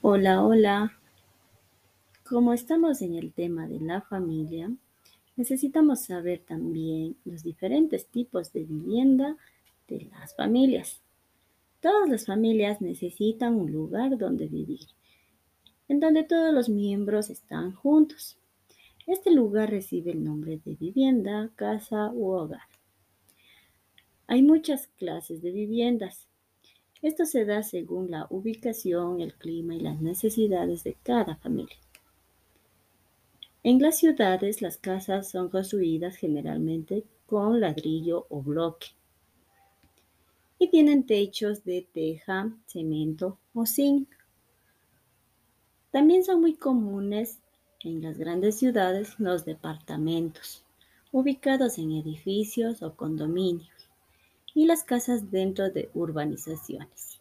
Hola, hola. Como estamos en el tema de la familia, necesitamos saber también los diferentes tipos de vivienda de las familias. Todas las familias necesitan un lugar donde vivir, en donde todos los miembros están juntos. Este lugar recibe el nombre de vivienda, casa u hogar. Hay muchas clases de viviendas. Esto se da según la ubicación, el clima y las necesidades de cada familia. En las ciudades las casas son construidas generalmente con ladrillo o bloque y tienen techos de teja, cemento o zinc. También son muy comunes en las grandes ciudades los departamentos, ubicados en edificios o condominios y las casas dentro de urbanizaciones.